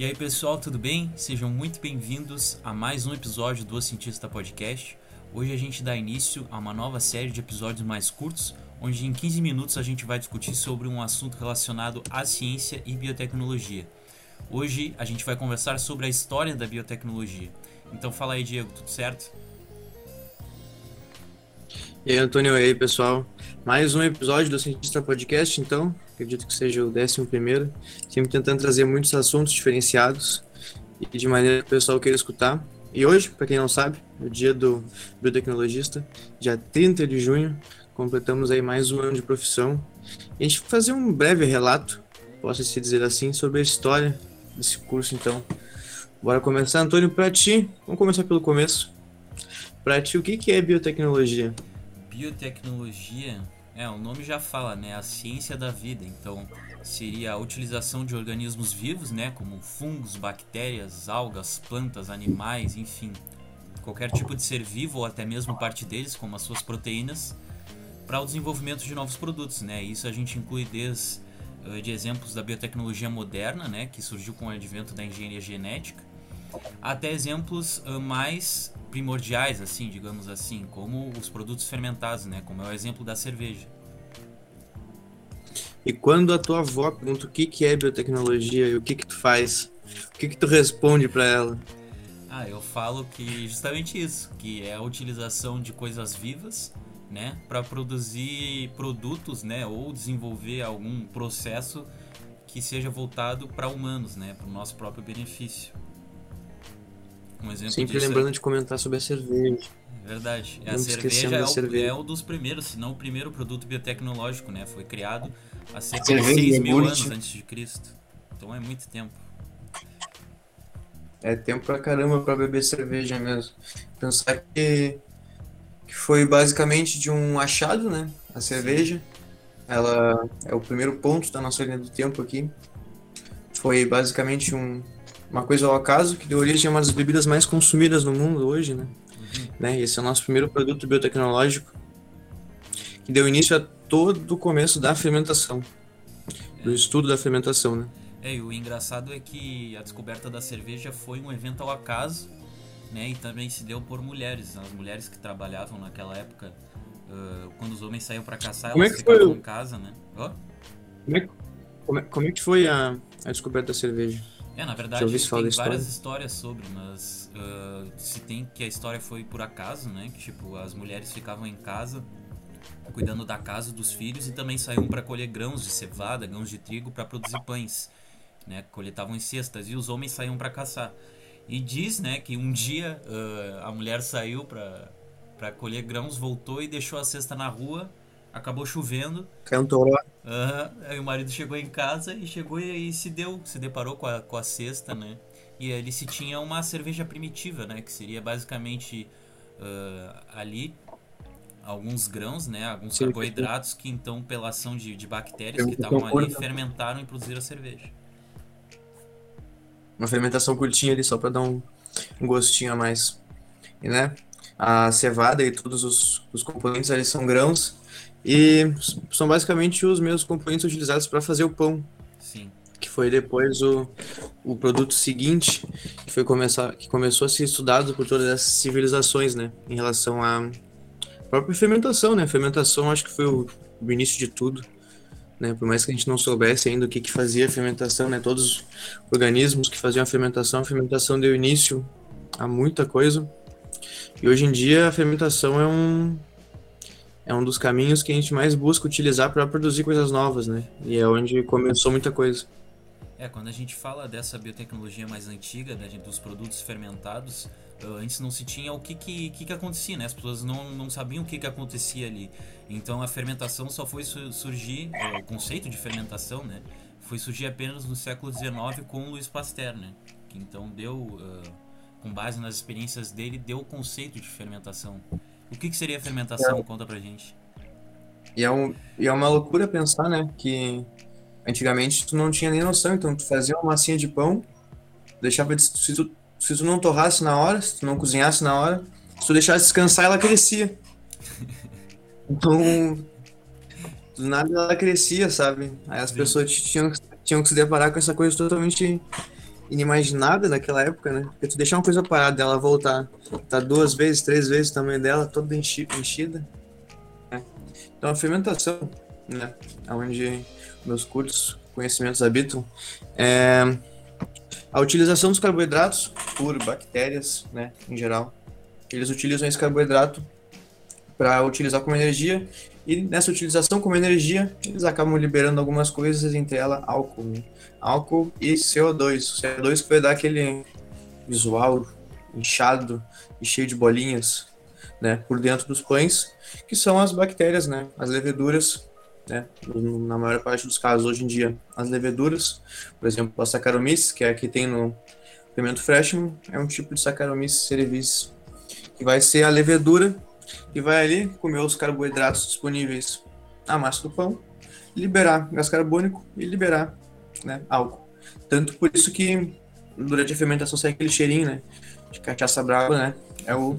E aí pessoal, tudo bem? Sejam muito bem-vindos a mais um episódio do Cientista Podcast. Hoje a gente dá início a uma nova série de episódios mais curtos, onde em 15 minutos a gente vai discutir sobre um assunto relacionado à ciência e biotecnologia. Hoje a gente vai conversar sobre a história da biotecnologia. Então fala aí, Diego, tudo certo? E aí, Antônio, e aí, pessoal? Mais um episódio do Cientista Podcast, então. Acredito que seja o décimo primeiro. Sempre tentando trazer muitos assuntos diferenciados e de maneira que o pessoal queira escutar. E hoje, para quem não sabe, é o dia do biotecnologista, dia 30 de junho, completamos aí mais um ano de profissão. E a gente vai fazer um breve relato, posso se dizer assim, sobre a história desse curso, então. Bora começar, Antônio, para ti, vamos começar pelo começo. Para ti, o que é biotecnologia? biotecnologia, é, o nome já fala, né? A ciência da vida. Então, seria a utilização de organismos vivos, né? Como fungos, bactérias, algas, plantas, animais, enfim. Qualquer tipo de ser vivo ou até mesmo parte deles, como as suas proteínas, para o desenvolvimento de novos produtos, né? Isso a gente inclui desde uh, de exemplos da biotecnologia moderna, né? Que surgiu com o advento da engenharia genética, até exemplos uh, mais primordiais, assim, digamos assim, como os produtos fermentados, né? Como é o exemplo da cerveja. E quando a tua avó pergunta o que, que é biotecnologia e o que, que tu faz, o que, que tu responde para ela? Ah, eu falo que justamente isso, que é a utilização de coisas vivas, né, para produzir produtos, né, ou desenvolver algum processo que seja voltado para humanos, né, para o nosso próprio benefício. Um exemplo Sempre disso é lembrando é... de comentar sobre a cerveja. Verdade. a cerveja é o, cerveja é um dos primeiros, se não o primeiro produto biotecnológico, né? Foi criado há cerca de 6 mil anos antes de Cristo. Então é muito tempo. É tempo pra caramba pra beber cerveja mesmo. Pensar que, que foi basicamente de um achado, né? A cerveja. Ela é o primeiro ponto da nossa linha do tempo aqui. Foi basicamente um, uma coisa ao acaso que deu origem a uma das bebidas mais consumidas no mundo hoje, né? Uhum. né? Esse é o nosso primeiro produto biotecnológico que deu início a todo o começo da fermentação, é. do estudo da fermentação, né? É, e o engraçado é que a descoberta da cerveja foi um evento ao acaso, né? E também se deu por mulheres, as mulheres que trabalhavam naquela época, uh, quando os homens saíam para caçar, como é elas é ficavam foi? em casa, né? Oh? Como, é, como, é, como é que foi a, a descoberta da cerveja? É, na verdade, tem várias histórias sobre, mas uh, se tem que a história foi por acaso, né? Que tipo, as mulheres ficavam em casa cuidando da casa dos filhos e também saíam para colher grãos de cevada, grãos de trigo para produzir pães, né? Coletavam em cestas e os homens saíam para caçar. E diz, né, que um dia uh, a mulher saiu para para colher grãos, voltou e deixou a cesta na rua acabou chovendo. Cantou lá. Uhum, aí o marido chegou em casa e chegou e, e, se deu, se deparou com a, com a cesta, né? E ele se tinha uma cerveja primitiva, né? Que seria basicamente uh, ali alguns grãos, né? Alguns sim, carboidratos sim. que então, pela ação de, de bactérias que estavam ali, fermentaram e produziram a cerveja. Uma fermentação curtinha ali, só para dar um, um gostinho a mais. E, né? A cevada e todos os, os componentes ali são grãos e são basicamente os mesmos componentes utilizados para fazer o pão. Sim. Que foi depois o, o produto seguinte que foi começar que começou a ser estudado por todas essas civilizações, né, em relação à própria fermentação, né? A fermentação acho que foi o, o início de tudo. Né, por mais que a gente não soubesse ainda o que, que fazia a fermentação, né, todos os organismos que faziam a fermentação, a fermentação deu início a muita coisa. E hoje em dia a fermentação é um, é um dos caminhos que a gente mais busca utilizar para produzir coisas novas, né? E é onde começou muita coisa. É, quando a gente fala dessa biotecnologia mais antiga, né, dos produtos fermentados, antes não se tinha o que que, que, que acontecia, né? As pessoas não, não sabiam o que, que acontecia ali. Então a fermentação só foi surgir, o conceito de fermentação, né? Foi surgir apenas no século XIX com Louis Pasteur, né? Que então deu, uh, com base nas experiências dele, deu o conceito de fermentação. O que, que seria a fermentação? É. Conta pra gente. E é, um, e é uma loucura pensar, né? Que antigamente tu não tinha nem noção, então tu fazia uma massinha de pão, deixava se tu, se tu não torrasse na hora, se tu não cozinhasse na hora, se tu deixasse descansar, ela crescia. Então, do nada ela crescia, sabe? Aí as Sim. pessoas tinham, tinham que se deparar com essa coisa totalmente inimaginável naquela época, né? Porque tu deixar uma coisa parada ela voltar, tá duas vezes, três vezes o tamanho dela, toda enchi enchida. Né? Então a fermentação, né? Onde meus cursos, conhecimentos habitam, é a utilização dos carboidratos por bactérias, né? Em geral, eles utilizam esse carboidrato para utilizar como energia e nessa utilização como energia eles acabam liberando algumas coisas, entre elas álcool, né? álcool e CO2. O CO2 que vai dar aquele visual inchado e cheio de bolinhas, né, por dentro dos pães, que são as bactérias, né, as leveduras, né, na maior parte dos casos hoje em dia, as leveduras, por exemplo, a Saccharomyces, que é a que tem no pimento Freshman, é um tipo de Saccharomyces cerevisiae, que vai ser a levedura que vai ali comer os carboidratos disponíveis na massa do pão, liberar gás carbônico e liberar né, álcool. Tanto por isso que durante a fermentação sai aquele cheirinho, né, de cachaça brava, né, é o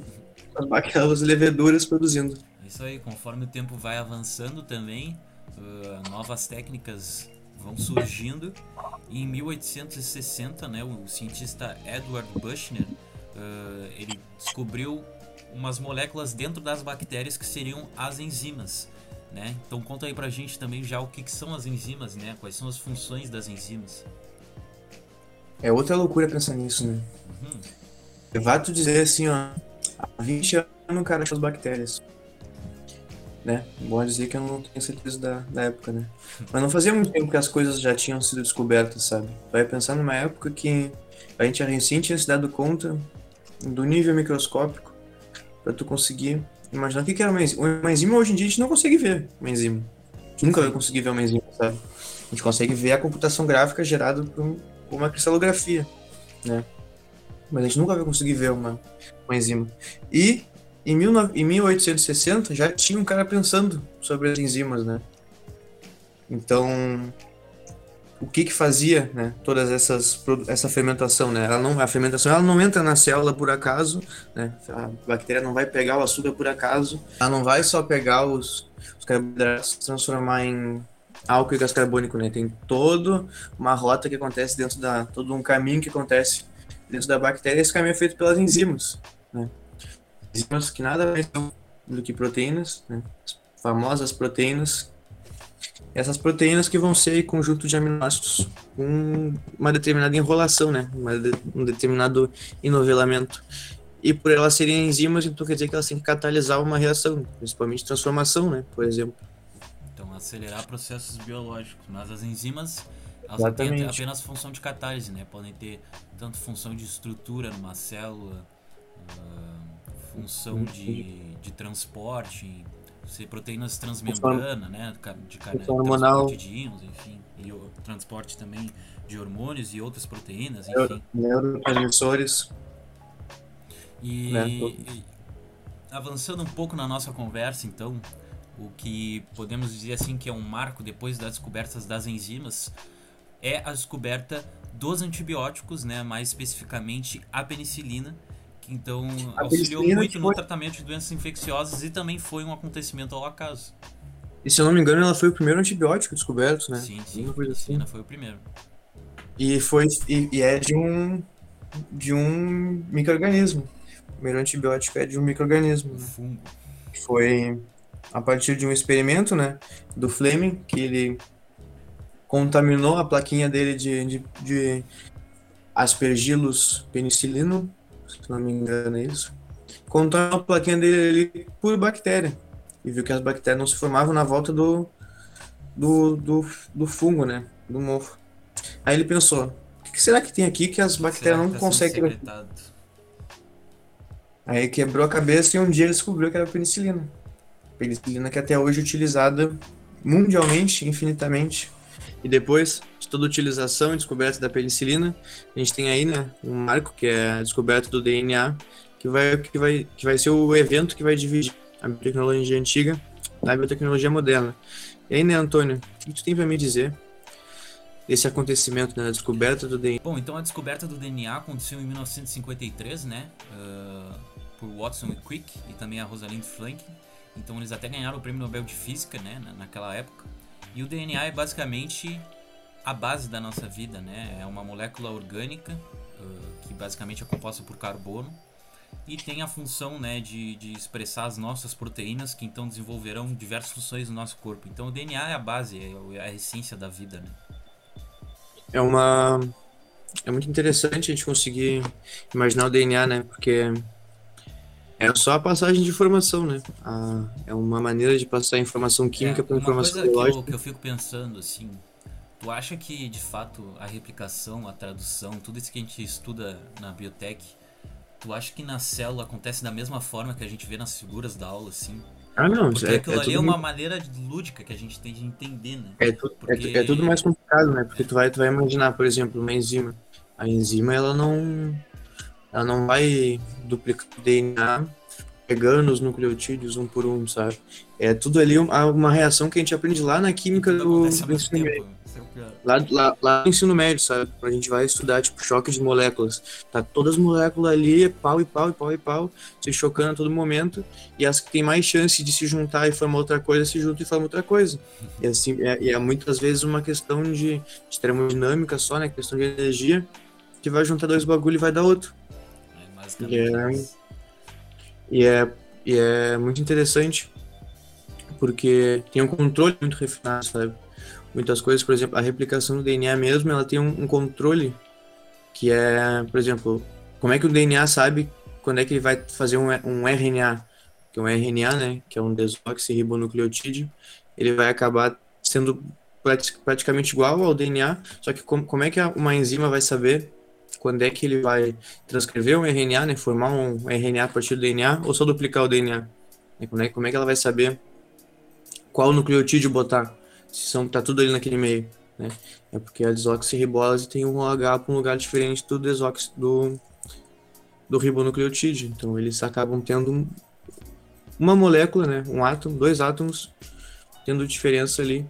aquelas leveduras produzindo. Isso aí, conforme o tempo vai avançando também, uh, novas técnicas vão surgindo. E em 1860, né, o cientista Edward Buchner, uh, ele descobriu umas moléculas dentro das bactérias que seriam as enzimas. Né? Então conta aí pra gente também já o que, que são as enzimas, né? Quais são as funções das enzimas. É outra loucura pensar nisso, né? Uhum. Eu te dizer assim, ó, há 20 anos o cara achou as bactérias. Né? Bom dizer que eu não tenho certeza da, da época, né? Mas não fazia muito tempo que as coisas já tinham sido descobertas, sabe? Vai pensar numa época que a gente recém tinha se dado conta do nível microscópico para tu conseguir imaginar o que, que era uma enzima. Uma enzima hoje em dia a gente não consegue ver uma enzima. A gente nunca vai conseguir ver uma enzima, sabe? A gente consegue ver a computação gráfica gerada por, uma cristalografia, né? Mas a gente nunca vai conseguir ver uma, uma enzima. E em, mil, em 1860 já tinha um cara pensando sobre as enzimas, né? Então, o que que fazia, né, todas essas essa fermentação, né? Ela não a fermentação ela não entra na célula por acaso, né? A bactéria não vai pegar o açúcar por acaso, ela não vai só pegar os, os carboidratos transformar em álcool e gás carbônico, né? Tem toda uma rota que acontece dentro da todo um caminho que acontece dentro da bactéria, esse caminho é feito pelas enzimas, né? Enzimas que nada mais são do que proteínas, né? As famosas proteínas essas proteínas que vão ser conjunto de aminoácidos com uma determinada enrolação, né? De, um determinado enovelamento. E por elas serem enzimas, então quer dizer que elas têm que catalisar uma reação, principalmente transformação, né? Por exemplo. Então, acelerar processos biológicos. Mas as enzimas, elas têm apenas função de catálise, né? Podem ter tanto função de estrutura numa célula, uh, função de, de transporte, proteínas transmembrana, né? De transporte de íons, enfim. E o transporte também de hormônios e outras proteínas, enfim. Neurotransmissores. E, né? e avançando um pouco na nossa conversa, então, o que podemos dizer assim que é um marco depois das descobertas das enzimas é a descoberta dos antibióticos, né, mais especificamente a penicilina, então auxiliou muito no foi... tratamento de doenças infecciosas e também foi um acontecimento ao acaso. E se eu não me engano, ela foi o primeiro antibiótico descoberto, né? Sim, sim. A penicilina assim. foi o primeiro. E foi e, e é de um de um microorganismo. O primeiro antibiótico é de um microorganismo. Né? fungo. Foi a partir de um experimento, né, do Fleming, que ele contaminou a plaquinha dele de, de, de aspergillus penicillinum se não me engano é isso, contou a plaquinha dele ali por bactéria. E viu que as bactérias não se formavam na volta do, do, do, do fungo, né? Do mofo. Aí ele pensou, o que será que tem aqui que as bactérias não tá conseguem... Aí quebrou a cabeça e um dia ele descobriu que era penicilina. Penicilina que até hoje é utilizada mundialmente, infinitamente. E depois de toda a utilização e descoberta da penicilina, a gente tem aí, né, um marco que é a descoberta do DNA, que vai, que vai, que vai ser o evento que vai dividir a biotecnologia antiga da biotecnologia moderna. E aí, né, Antônio, o que tu tem para me dizer esse acontecimento, né, a descoberta do DNA? Bom, então a descoberta do DNA aconteceu em 1953, né, uh, por Watson e Crick e também a Rosalind Franklin. Então eles até ganharam o prêmio Nobel de Física, né, naquela época. E o DNA é basicamente a base da nossa vida, né? É uma molécula orgânica uh, que basicamente é composta por carbono e tem a função né, de, de expressar as nossas proteínas que então desenvolverão diversas funções no nosso corpo. Então o DNA é a base, é, é a essência da vida, né? É uma é muito interessante a gente conseguir imaginar o DNA, né? Porque é só a passagem de informação, né? A, é uma maneira de passar informação química é, para informação coisa biológica. Que eu, que eu fico pensando assim, Tu acha que, de fato, a replicação, a tradução, tudo isso que a gente estuda na biotech, tu acha que na célula acontece da mesma forma que a gente vê nas figuras da aula, assim? Ah, não, Porque é, aquilo é ali é uma muito- maneira lúdica que a gente tem de entender, né? É, tu- é Porque- tu- é tudo mais complicado, né? Porque tu vai, tu vai imaginar, por exemplo, uma enzima. A enzima, ela não, ela não vai duplicar o DNA pegando os nucleotídeos um por um, sabe? É tudo ali uma, uma reação que a gente aprende lá na química do, do tempo. É. Lá, lá, lá no ensino médio, sabe? A gente vai estudar, tipo, choque de moléculas. Tá todas as moléculas ali, pau e pau e pau e pau, se chocando a todo momento. E as que tem mais chance de se juntar e formar outra coisa, se juntam e formam outra coisa. E assim, é, e é muitas vezes uma questão de, de termodinâmica só, né? Questão de energia, que vai juntar dois bagulho e vai dar outro. É Yeah. isso. E é, e é muito interessante porque tem um controle muito refinado, sabe? Muitas coisas, por exemplo, a replicação do DNA mesmo, ela tem um, um controle que é, por exemplo, como é que o DNA sabe quando é que ele vai fazer um, um RNA, que é um RNA, né, que é um desoxirribonucleotídeo, ele vai acabar sendo prati- praticamente igual ao DNA, só que como, como é que uma enzima vai saber quando é que ele vai transcrever um RNA, né, formar um RNA a partir do DNA, ou só duplicar o DNA? Né, Como é, como é que ela vai saber qual nucleotídeo botar? São, tá tudo ali naquele meio, né? É porque a desoxirribose tem um OH para um lugar diferente do desox do, do ribonucleotídeo. Então eles acabam tendo um- uma molécula, né? Um átomo, dois átomos, tendo diferença ali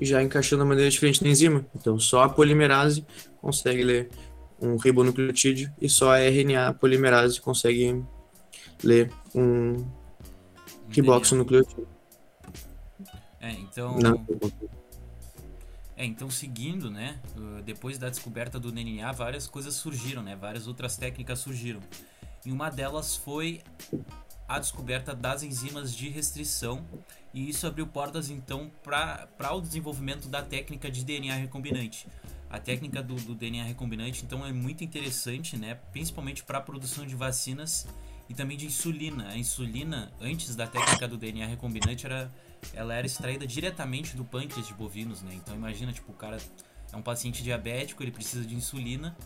e já encaixando a maneira diferente na enzima. Então só a polimerase consegue ler um ribonucleotídeo e só a RNA polimerase consegue ler um riboxonucleotídeo. DNA. É, então. Não, É, então seguindo, né, uh, depois da descoberta do DNA, várias coisas surgiram, né, várias outras técnicas surgiram. E uma delas foi a descoberta das enzimas de restrição, e isso abriu portas então para o desenvolvimento da técnica de DNA recombinante. A técnica do, do DNA recombinante então é muito interessante, né, principalmente para a produção de vacinas e também de insulina. A insulina, antes da técnica do DNA recombinante, era ela era extraída diretamente do pâncreas de bovinos, né? Então imagina, tipo, o cara é um paciente diabético, ele precisa de insulina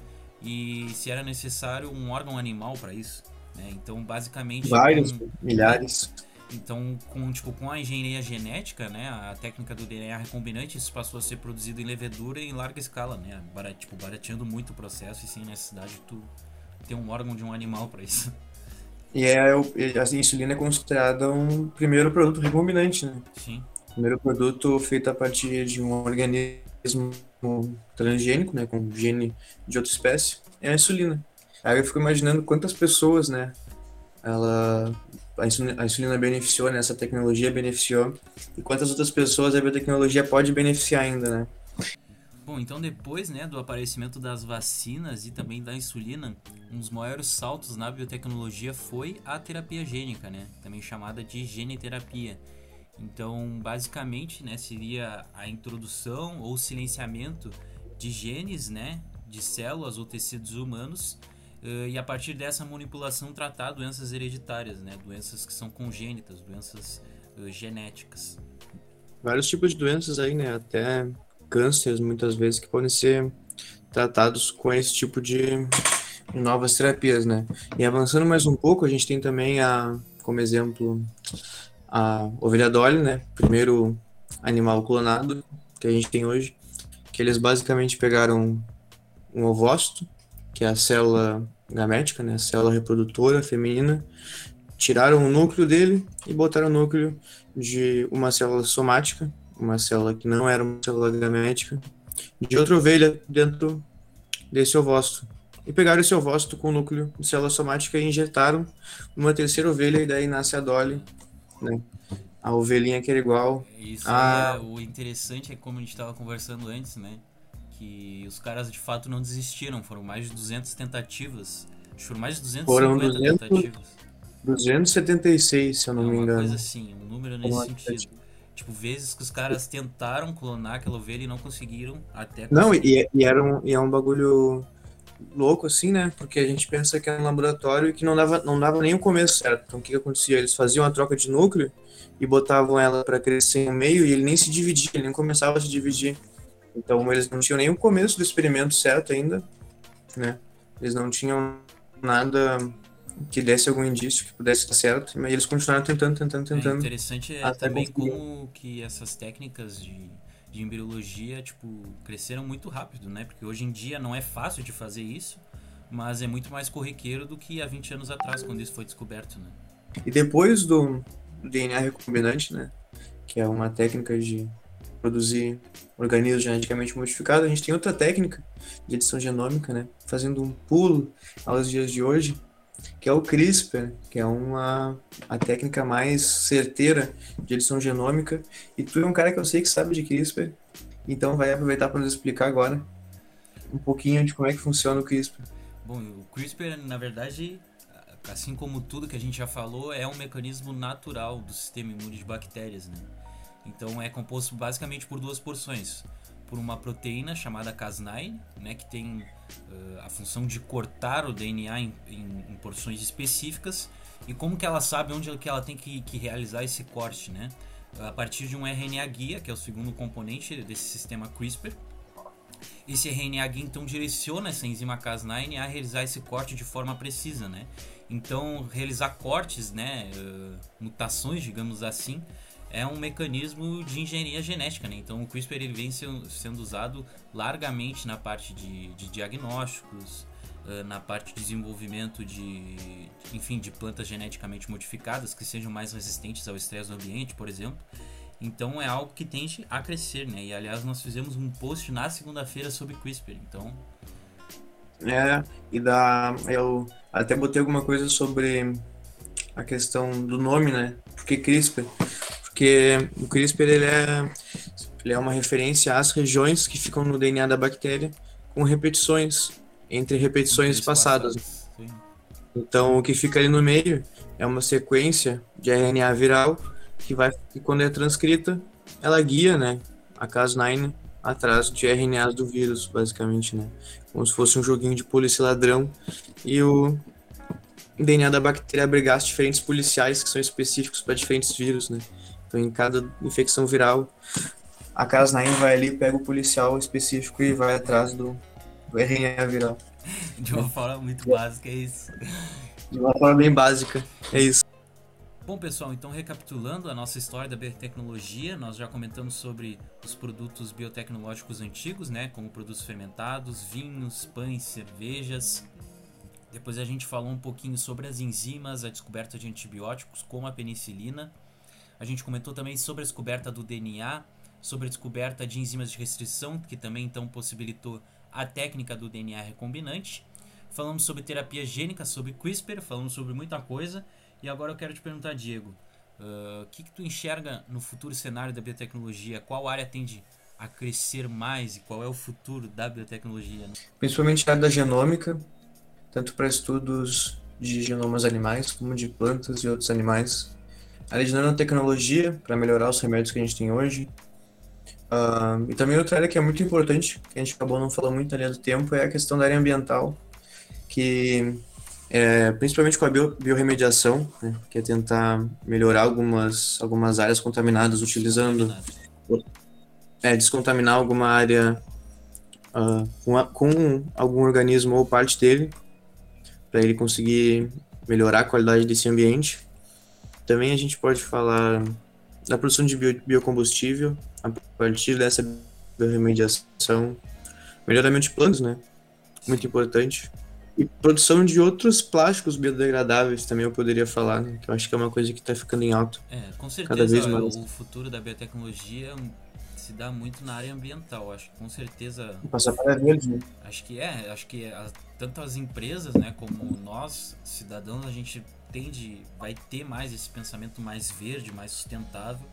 e se era necessário um órgão animal para isso, né? Então basicamente vários, com- milhares. então com tipo com a engenharia genética, né, a técnica do DNA recombinante, isso passou a ser produzido em levedura em larga escala, né? Bara, tipo, barateando muito o processo e sem necessidade de tu ter um órgão de um animal para isso. E é, e a insulina é considerada um primeiro produto recombinante, né? Sim. Primeiro produto feito a partir de um organismo transgênico, né? Com gene de outra espécie, é a insulina. Aí eu fico imaginando quantas pessoas, né? Ela, a insulina, a insulina beneficiou, né? Essa tecnologia beneficiou. E quantas outras pessoas a biotecnologia pode beneficiar ainda, né? Bom, então depois né, do aparecimento das vacinas e também da insulina, um dos maiores saltos na biotecnologia foi a terapia gênica, né, também chamada de geneterapia. Então, basicamente, né, seria a introdução ou silenciamento de genes, né, de células ou tecidos humanos, eh, e a partir dessa manipulação tratar doenças hereditárias, né, doenças que são congênitas, doenças eh, genéticas. vários tipos de doenças aí, né? Até cânceres, muitas vezes, que podem ser tratados com esse tipo de novas terapias, né? E avançando mais um pouco, a gente tem também a, como exemplo, a ovelha Dolly, né? Primeiro animal clonado que a gente tem hoje, que eles basicamente pegaram um ovócito, que é a célula gamética, né? A célula reprodutora feminina, tiraram o núcleo dele e botaram o núcleo de uma célula somática, uma célula que não era uma célula gamética, de outra ovelha dentro desse ovócito. E pegaram esse ovócito com o núcleo de célula somática e injetaram numa terceira ovelha, e daí nasce a Dolly, né? A ovelhinha que era igual. Isso Ah. é o interessante é como a gente estava conversando antes, né? que os caras de fato não desistiram. Foram mais de 200 tentativas. Foram mais de 250 Foram 200, tentativas. 276, se eu não é me uma engano. coisa assim, um número nesse Uma sentido. Tipo, vezes que os caras tentaram clonar aquela ovelha e não conseguiram até Não, e, e era um, e é um bagulho louco, assim, né? Porque a gente pensa que é um laboratório que não dava, não dava nem o começo certo. Então, o que, que acontecia? Eles faziam a troca de núcleo e botavam ela para crescer no meio e ele nem se dividia, ele nem começava a se dividir. Então, eles não tinham nem o começo do experimento certo ainda, né? Eles não tinham nada que desse algum indício que pudesse dar certo, mas eles continuaram tentando, tentando, É tentando. interessante é também conseguir. como que essas técnicas de, de embriologia, tipo, cresceram muito rápido, né? Porque hoje em dia não é fácil de fazer isso, mas é muito mais corriqueiro do que há 20 anos atrás, quando isso foi descoberto, né? E depois do DNA recombinante, né, que é uma técnica de produzir organismos geneticamente modificados, a gente tem outra técnica de edição genômica, né, fazendo um pulo aos dias de hoje, que é o CRISPR, que é uma a técnica mais certeira de edição genômica. E tu é um cara que eu sei que sabe de CRISPR, então vai aproveitar para nos explicar agora um pouquinho de como é que funciona o CRISPR. Bom, o CRISPR, na verdade, assim como tudo que a gente já falou, é um mecanismo natural do sistema imune de bactérias, né? Então é composto basicamente por duas porções. Por uma proteína chamada Cas9, né, que tem uh, a função de cortar o DNA em, em, em, porções específicas. E como que ela sabe onde que ela tem que, que realizar esse corte, né? A partir de um RNA guia, que é o segundo componente desse sistema CRISPR. Esse RNA guia então direciona essa enzima Cas9 a realizar esse corte de forma precisa, né? Então, realizar cortes, né, uh, mutações, digamos assim, é um mecanismo de engenharia genética, né? Então, o CRISPR ele vem sendo usado largamente na parte de, de diagnósticos, na parte de desenvolvimento de, enfim, de plantas geneticamente modificadas que sejam mais resistentes ao estresse do ambiente, por exemplo. Então, é algo que tende a crescer, né? E, aliás, nós fizemos um post na segunda-feira sobre CRISPR, então... É, e da... Eu até botei alguma coisa sobre a questão do nome, né? Por que CRISPR? Porque o CRISPR ele é, ele é uma referência às regiões que ficam no DNA da bactéria com repetições, entre repetições passadas. Sim. Então, o que fica ali no meio é uma sequência de RNA viral que vai, que quando é transcrita, ela guia, né, a Cas9 atrás de RNAs do vírus, basicamente, né? Como se fosse um joguinho de polícia ladrão e o DNA da bactéria abrigasse diferentes policiais que são específicos para diferentes vírus, né? Então, em cada infecção viral, a Cas9 vai ali, pega o policial específico e vai atrás do, do RNA viral. De uma forma muito básica, é isso. De uma forma bem básica, é isso. Bom, pessoal, então recapitulando a nossa história da biotecnologia, nós já comentamos sobre os produtos biotecnológicos antigos, né, como produtos fermentados, vinhos, pães, cervejas. Depois a gente falou um pouquinho sobre as enzimas, a descoberta de antibióticos, como a penicilina. A gente comentou também sobre a descoberta do DNA, sobre a descoberta de enzimas de restrição, que também então possibilitou a técnica do DNA recombinante. Falamos sobre terapia gênica, sobre CRISPR, falamos sobre muita coisa. E agora eu quero te perguntar, Diego, o uh, que, que tu enxerga no futuro cenário da biotecnologia? Qual área tende a crescer mais e qual é o futuro da biotecnologia? Principalmente a área da genômica, tanto para estudos de genomas animais como de plantas e outros animais. A área de nanotecnologia, para melhorar os remédios que a gente tem hoje. Uh, e também outra área que é muito importante, que a gente acabou não falando muito ali do tempo, é a questão da área ambiental, que é, principalmente com a bio, biorremediação, né, que é tentar melhorar algumas, algumas áreas contaminadas utilizando. É, descontaminar alguma área uh, com, a, com algum organismo ou parte dele, para ele conseguir melhorar a qualidade desse ambiente. Também a gente pode falar da produção de bio, biocombustível, a partir dessa biorremediação, melhoramento de plantas, né? Muito importante. E produção de outros plásticos biodegradáveis também eu poderia falar, né? que eu acho que é uma coisa que está ficando em alta. É, com certeza cada vez mais. o futuro da biotecnologia se dá muito na área ambiental. Acho que com certeza. Passar para verde, né? Acho que é, acho que a, tanto as empresas, né, como nós, cidadãos, a gente tende, vai ter mais esse pensamento mais verde, mais sustentável.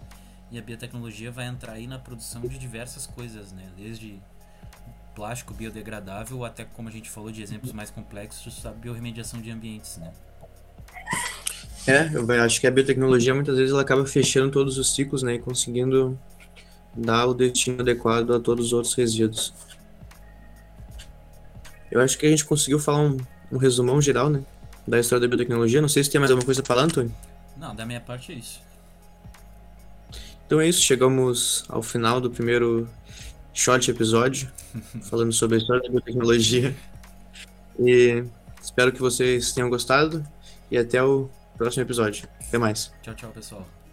E a biotecnologia vai entrar aí na produção de diversas coisas, né? Desde plástico biodegradável, até como a gente falou de exemplos mais complexos, a biorremediação de ambientes, né? É, eu acho que a biotecnologia muitas vezes ela acaba fechando todos os ciclos, né, e conseguindo dar o destino adequado a todos os outros resíduos. Eu acho que a gente conseguiu falar um, um resumão geral, né, da história da biotecnologia. Não sei se tem mais alguma coisa para falar, Antônio. Não, da minha parte é isso. Então é isso, chegamos ao final do primeiro short episódio, falando sobre a história da biotecnologia. E espero que vocês tenham gostado e até o próximo episódio. Até mais. Tchau, tchau, pessoal.